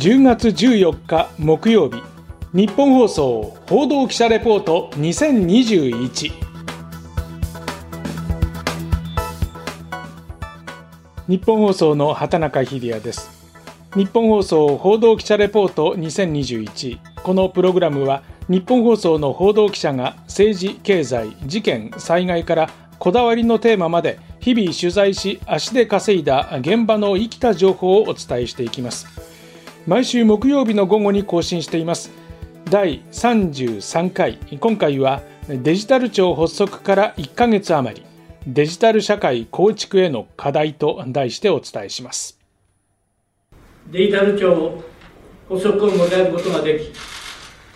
10月14日木曜日。日本放送報道記者レポート2021日本放送の畑中秀也です。日本放送報道記者レポート2021このプログラムは日本放送の報道記者が政治経済事件災害からこだわりのテーマまで日々取材し足で稼いだ現場の生きた情報をお伝えしていきます。毎週木曜日の午後に更新しています第33回今回はデジタル庁発足から1ヶ月余りデジタル社会構築への課題と題してお伝えしますデジタル庁発足を迎えることができ、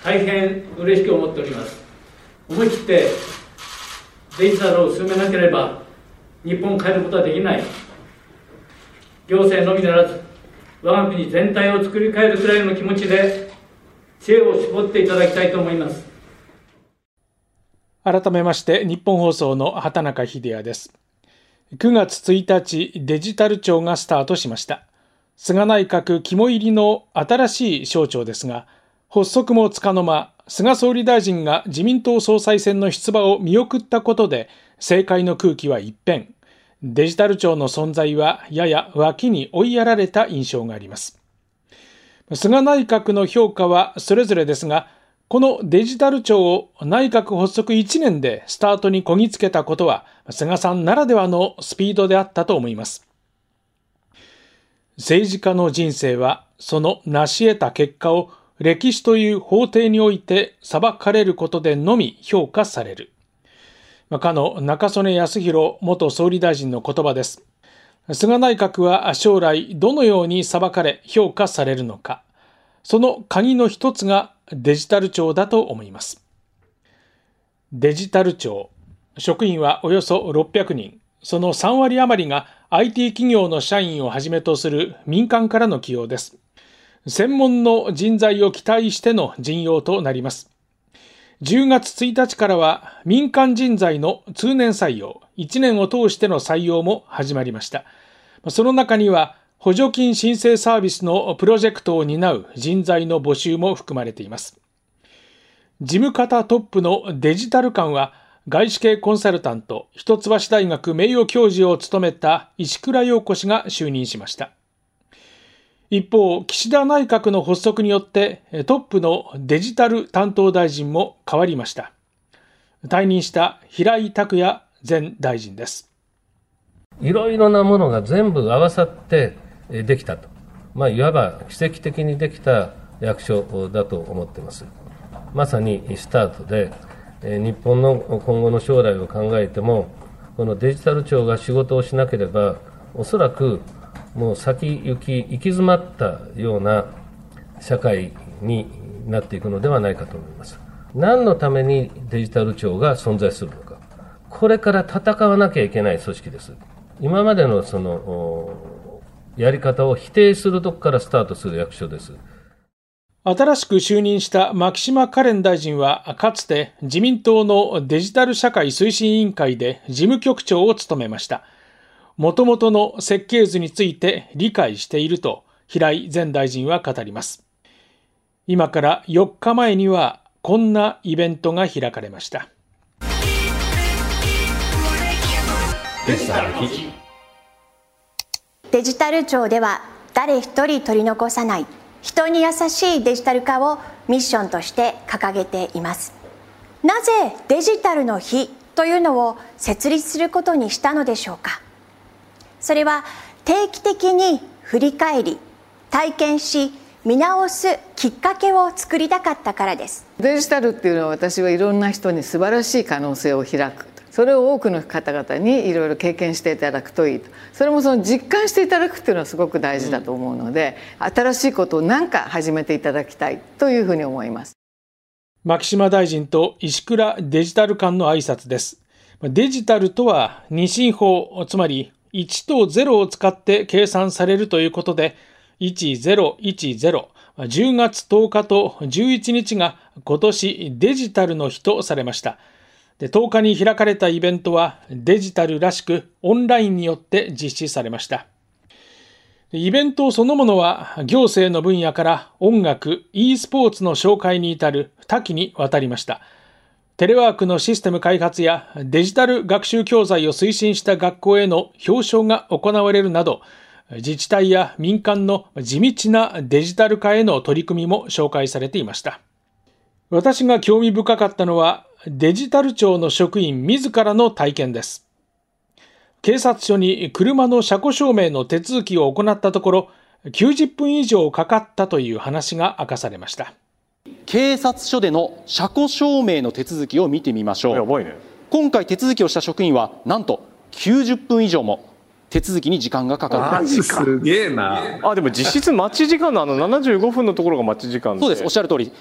大変嬉しく思っております。思い切ってデジタルを進めなければ、日本を変えることはできない。行政のみならず、我が国全体を作り変えるくらいの気持ちで、知恵を絞っていただきたいと思います。改めまして、日本放送の畑中秀也です。9月1日、デジタル庁がスタートしました。菅内閣肝入りの新しい省庁ですが、発足もつかの間、菅総理大臣が自民党総裁選の出馬を見送ったことで、政界の空気は一変。デジタル庁の存在はやや脇に追いやられた印象があります。菅内閣の評価はそれぞれですが、このデジタル庁を内閣発足1年でスタートにこぎつけたことは、菅さんならではのスピードであったと思います。政治家の人生はその成し得た結果を歴史という法廷において裁かれることでのみ評価される。かの中曽根康弘元総理大臣の言葉です。菅内閣は将来どのように裁かれ評価されるのか。その鍵の一つがデジタル庁だと思います。デジタル庁。職員はおよそ600人。その3割余りが IT 企業の社員をはじめとする民間からの起用です。専門の人材を期待しての陣容となります。10月1日からは民間人材の通年採用、1年を通しての採用も始まりました。その中には補助金申請サービスのプロジェクトを担う人材の募集も含まれています。事務方トップのデジタル官は外資系コンサルタント、一橋大学名誉教授を務めた石倉陽子氏が就任しました。一方、岸田内閣の発足によってトップのデジタル担当大臣も変わりました。退任した平井拓也前大臣です。いろいろなものが全部合わさってできたと。まあ、いわば奇跡的にできた役所だと思ってます。まさにスタートで、日本の今後の将来を考えても、このデジタル庁が仕事をしなければ、おそらくもう先行き、行き詰まったような社会になっていくのではないかと思います。何のためにデジタル庁が存在するのか。これから戦わなきゃいけない組織です。今までのその、やり方を否定するとこからスタートする役所です。新しく就任した牧島カレン大臣は、かつて自民党のデジタル社会推進委員会で事務局長を務めました。もともとの設計図について理解していると平井前大臣は語ります。今から4日前にはこんなイベントが開かれました。デジタル庁では誰一人取り残さない人に優しいデジタル化をミッションとして掲げていますなぜデジタルの日というのを設立することにしたのでしょうかそれは定期的に振り返り体験し見直すきっかけを作りたかったからです。デジタルっていうのは私はいろんな人に素晴らしい可能性を開く。それを多くの方々にいろいろ経験していただくといいと。それもその実感していただくっていうのはすごく大事だと思うので、うん、新しいことを何か始めていただきたいというふうに思います。牧島大臣と石倉デジタル官の挨拶です。デジタルとは二進法つまり1と0を使って計算されるということで1010 10月10日と11日が今年デジタルの日とされました。で10日に開かれたイベントはデジタルらしくオンラインによって実施されました。イベントそのものは行政の分野から音楽、e スポーツの紹介に至る多岐にわたりました。テレワークのシステム開発やデジタル学習教材を推進した学校への表彰が行われるなど、自治体や民間の地道なデジタル化への取り組みも紹介されていました。私が興味深かったのはデジタル庁の職員自らの体験です。警察署に車の車庫証明の手続きを行ったところ、90分以上かかったという話が明かされました。警察署での車庫証明の手続きを見てみましょう。やばいね。今回手続きをした職員は、なんと90分以上も手続きに時間がかかる。すげえな。あでも実質待ち時間のあの75分のところが待ち時間そうです。おっしゃる通り。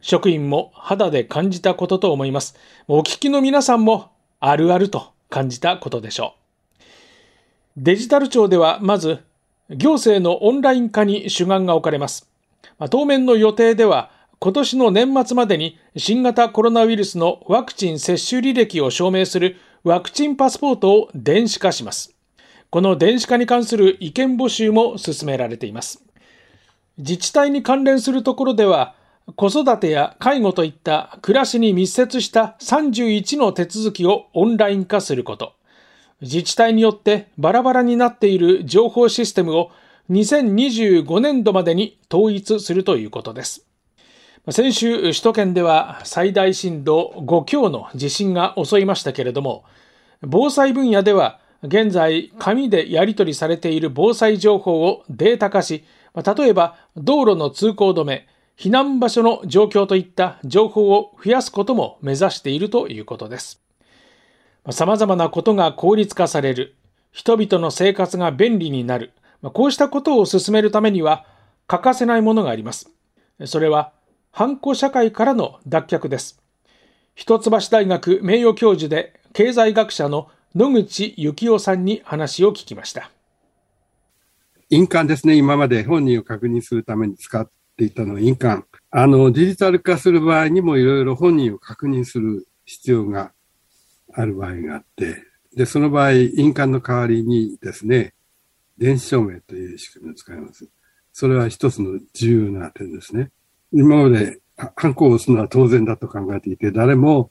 職員も肌で感じたことと思います。お聞きの皆さんもあるあると感じたことでしょう。デジタル庁ではまず行政のオンライン化に主眼が置かれます。当面の予定では今年の年末までに新型コロナウイルスのワクチン接種履歴を証明するワクチンパスポートを電子化します。この電子化に関する意見募集も進められています。自治体に関連するところでは子育てや介護といった暮らしに密接した31の手続きをオンライン化すること。自治体によってバラバラになっている情報システムを2025年度までに統一するということです。先週、首都圏では最大震度5強の地震が襲いましたけれども、防災分野では現在紙でやり取りされている防災情報をデータ化し、例えば道路の通行止め、避難場所の状況といった情報を増やすことも目指しているということです。様々なことが効率化される。人々の生活が便利になる。こうしたことを進めるためには欠かせないものがあります。それは、反抗社会からの脱却です。一橋大学名誉教授で経済学者の野口幸雄さんに話を聞きました。印鑑ですね。今まで本人を確認するために使っていたのは印鑑。あの、デジタル化する場合にもいろいろ本人を確認する必要がある場合があって、で、その場合、印鑑の代わりにですね、電子証明という仕組みを使います。それは一つの重要な点ですね。今まで、ハンコを押すのは当然だと考えていて、誰も、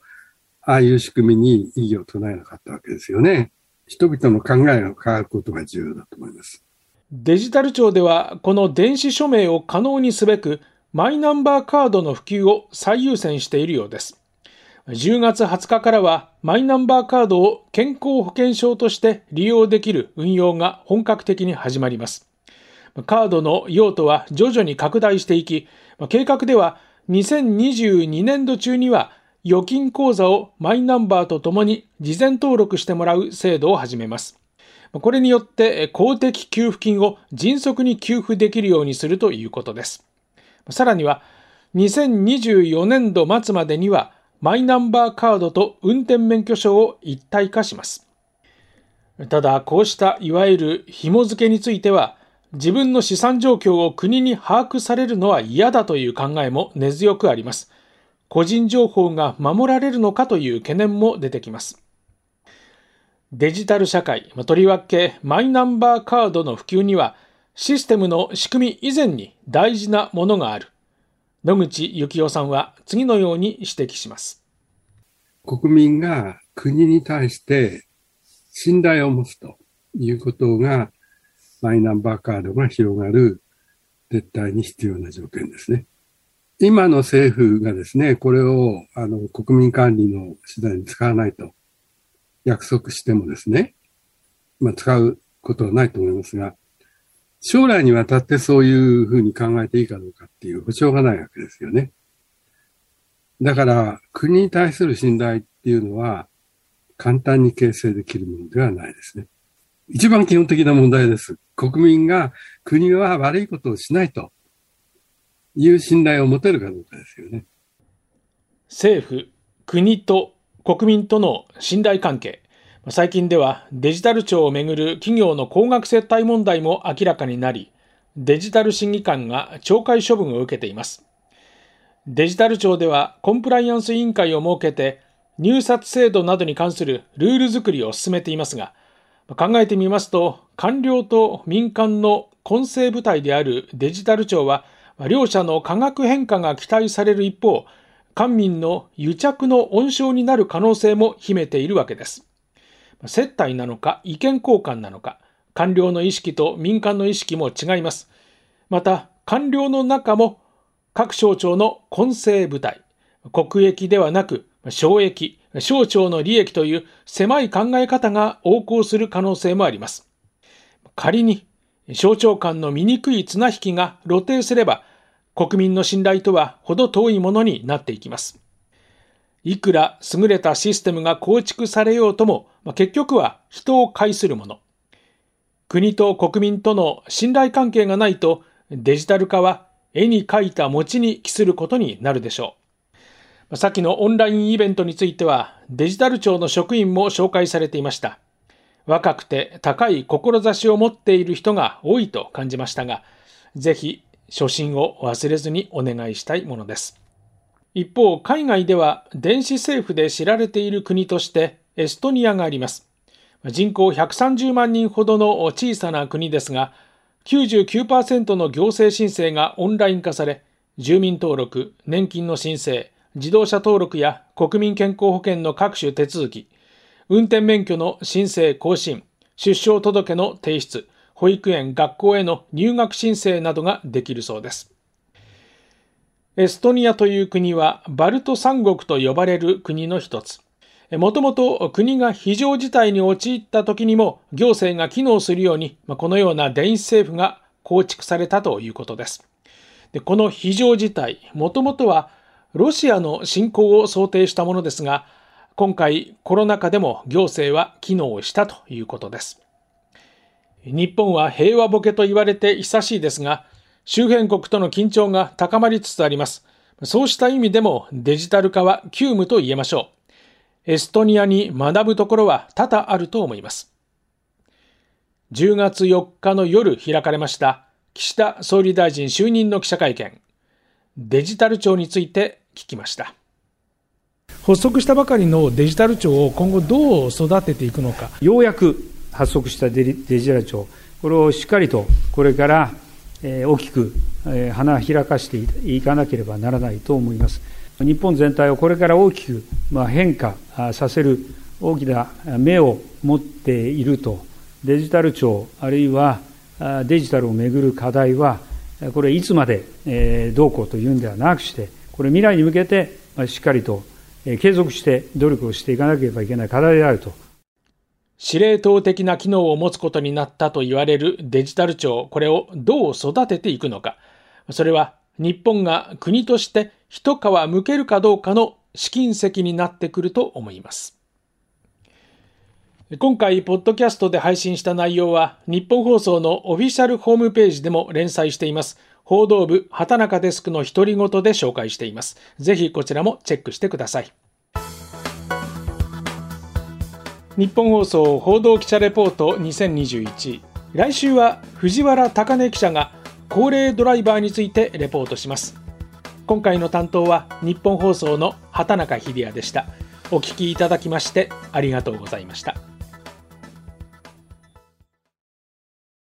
ああいう仕組みに異議を唱えなかったわけですよね。人々の考えが変わることが重要だと思います。デジタル庁では、この電子署名を可能にすべく、マイナンバーカードの普及を最優先しているようです。10月20日からはマイナンバーカードを健康保険証として利用できる運用が本格的に始まります。カードの用途は徐々に拡大していき、計画では2022年度中には預金口座をマイナンバーとともに事前登録してもらう制度を始めます。これによって公的給付金を迅速に給付できるようにするということです。さらには2024年度末までにはマイナンバーカードと運転免許証を一体化します。ただ、こうしたいわゆる紐付けについては、自分の資産状況を国に把握されるのは嫌だという考えも根強くあります。個人情報が守られるのかという懸念も出てきます。デジタル社会、とりわけマイナンバーカードの普及には、システムの仕組み以前に大事なものがある。野口幸雄さんは次のように指摘します。国民が国に対して信頼を持つということが、マイナンバーカードが広がる絶対に必要な条件ですね。今の政府がですね、これをあの国民管理の手段に使わないと約束してもですね、まあ使うことはないと思いますが、将来にわたってそういうふうに考えていいかどうかっていう保証がないわけですよね。だから、国に対する信頼っていうのは、簡単に形成できるものではないですね。一番基本的な問題です。国民が国は悪いことをしないという信頼を持てるかどうかですよね。政府、国と国民との信頼関係。最近ではデジタル庁をめぐる企業の高額接待問題も明らかになり、デジタル審議官が懲戒処分を受けています。デジタル庁ではコンプライアンス委員会を設けて、入札制度などに関するルール作りを進めていますが、考えてみますと、官僚と民間の混成部隊であるデジタル庁は、両者の化学変化が期待される一方、官民の癒着の温床になる可能性も秘めているわけです。接待なのか意見交換なのか、官僚の意識と民間の意識も違います。また、官僚の中も各省庁の混成部隊、国益ではなく省益、省庁の利益という狭い考え方が横行する可能性もあります。仮に省庁間の醜い綱引きが露呈すれば、国民の信頼とは程遠いものになっていきます。いくら優れたシステムが構築されようとも、結局は人を介するもの。国と国民との信頼関係がないとデジタル化は絵に描いた餅に帰することになるでしょう。さっきのオンラインイベントについては、デジタル庁の職員も紹介されていました。若くて高い志を持っている人が多いと感じましたが、ぜひ初心を忘れずにお願いしたいものです。一方、海外では電子政府で知られている国としてエストニアがあります。人口130万人ほどの小さな国ですが、99%の行政申請がオンライン化され、住民登録、年金の申請、自動車登録や国民健康保険の各種手続き、運転免許の申請更新、出生届の提出、保育園、学校への入学申請などができるそうです。エストニアという国はバルト三国と呼ばれる国の一つ。もともと国が非常事態に陥った時にも行政が機能するように、このような電子政府が構築されたということです。でこの非常事態、もともとはロシアの侵攻を想定したものですが、今回コロナ禍でも行政は機能したということです。日本は平和ボケと言われて久しいですが、周辺国との緊張が高まりつつあります。そうした意味でもデジタル化は急務と言えましょう。エストニアに学ぶところは多々あると思います。10月4日の夜開かれました岸田総理大臣就任の記者会見。デジタル庁について聞きました。発足したばかりのデジタル庁を今後どう育てていくのか。ようやく発足したデジタル庁。これをしっかりとこれから大きく花開かしていかなければならないと思います。日本全体をこれから大きく変化させる大きな目を持っていると。デジタル庁あるいはデジタルをめぐる課題はこれいつまでどうこうというんではなくして、これ未来に向けてしっかりと継続して努力をしていかなければいけない課題であると。司令塔的な機能を持つことになったと言われるデジタル庁、これをどう育てていくのか。それは日本が国として一皮向けるかどうかの試金石になってくると思います。今回、ポッドキャストで配信した内容は、日本放送のオフィシャルホームページでも連載しています。報道部、畑中デスクの独り言で紹介しています。ぜひこちらもチェックしてください。日本放送報道記者レポート2021来週は藤原貴根記者が高齢ドライバーについてレポートします今回の担当は日本放送の畑中秀也でしたお聞きいただきましてありがとうございました